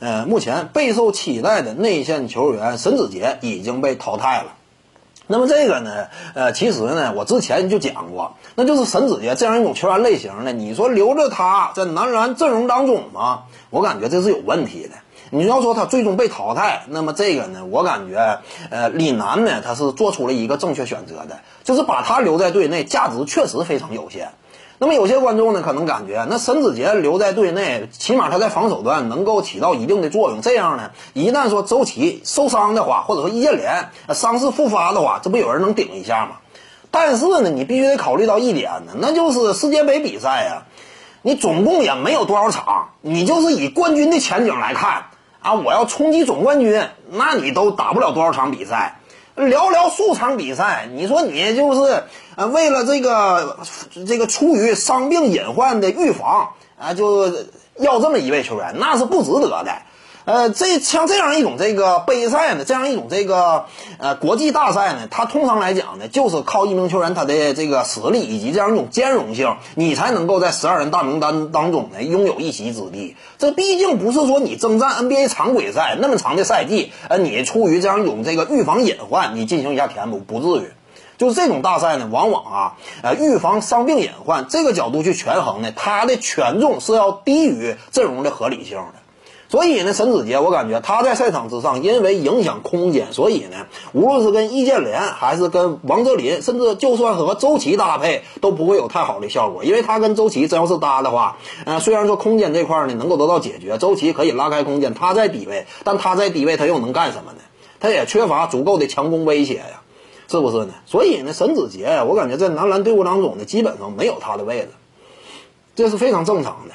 呃，目前备受期待的内线球员沈子杰已经被淘汰了。那么这个呢，呃，其实呢，我之前就讲过，那就是沈子杰这样一种球员类型呢，你说留着他在男篮阵容当中吗？我感觉这是有问题的。你要说他最终被淘汰，那么这个呢，我感觉，呃，李楠呢，他是做出了一个正确选择的，就是把他留在队内，价值确实非常有限。那么有些观众呢，可能感觉那沈子杰留在队内，起码他在防守端能够起到一定的作用。这样呢，一旦说周琦受伤的话，或者说易建联伤势复发的话，这不有人能顶一下吗？但是呢，你必须得考虑到一点呢，那就是世界杯比赛呀，你总共也没有多少场，你就是以冠军的前景来看。啊！我要冲击总冠军，那你都打不了多少场比赛，寥寥数场比赛，你说你就是呃为了这个这个出于伤病隐患的预防啊，就要这么一位球员，那是不值得的。呃，这像这样一种这个杯赛呢，这样一种这个呃国际大赛呢，它通常来讲呢，就是靠一名球员他的这个实力以及这样一种兼容性，你才能够在十二人大名单当中呢拥有一席之地。这毕竟不是说你征战 NBA 常规赛那么长的赛季，呃，你出于这样一种这个预防隐患，你进行一下填补，不至于。就是这种大赛呢，往往啊，呃，预防伤病隐患这个角度去权衡呢，它的权重是要低于阵容的合理性的。所以呢，沈子杰，我感觉他在赛场之上，因为影响空间，所以呢，无论是跟易建联，还是跟王哲林，甚至就算和周琦搭配，都不会有太好的效果。因为他跟周琦真要是搭的话，呃，虽然说空间这块呢能够得到解决，周琦可以拉开空间，他在低位，但他在低位他又能干什么呢？他也缺乏足够的强攻威胁呀，是不是呢？所以呢，沈子杰，我感觉在男篮队伍当中呢，基本上没有他的位置，这是非常正常的。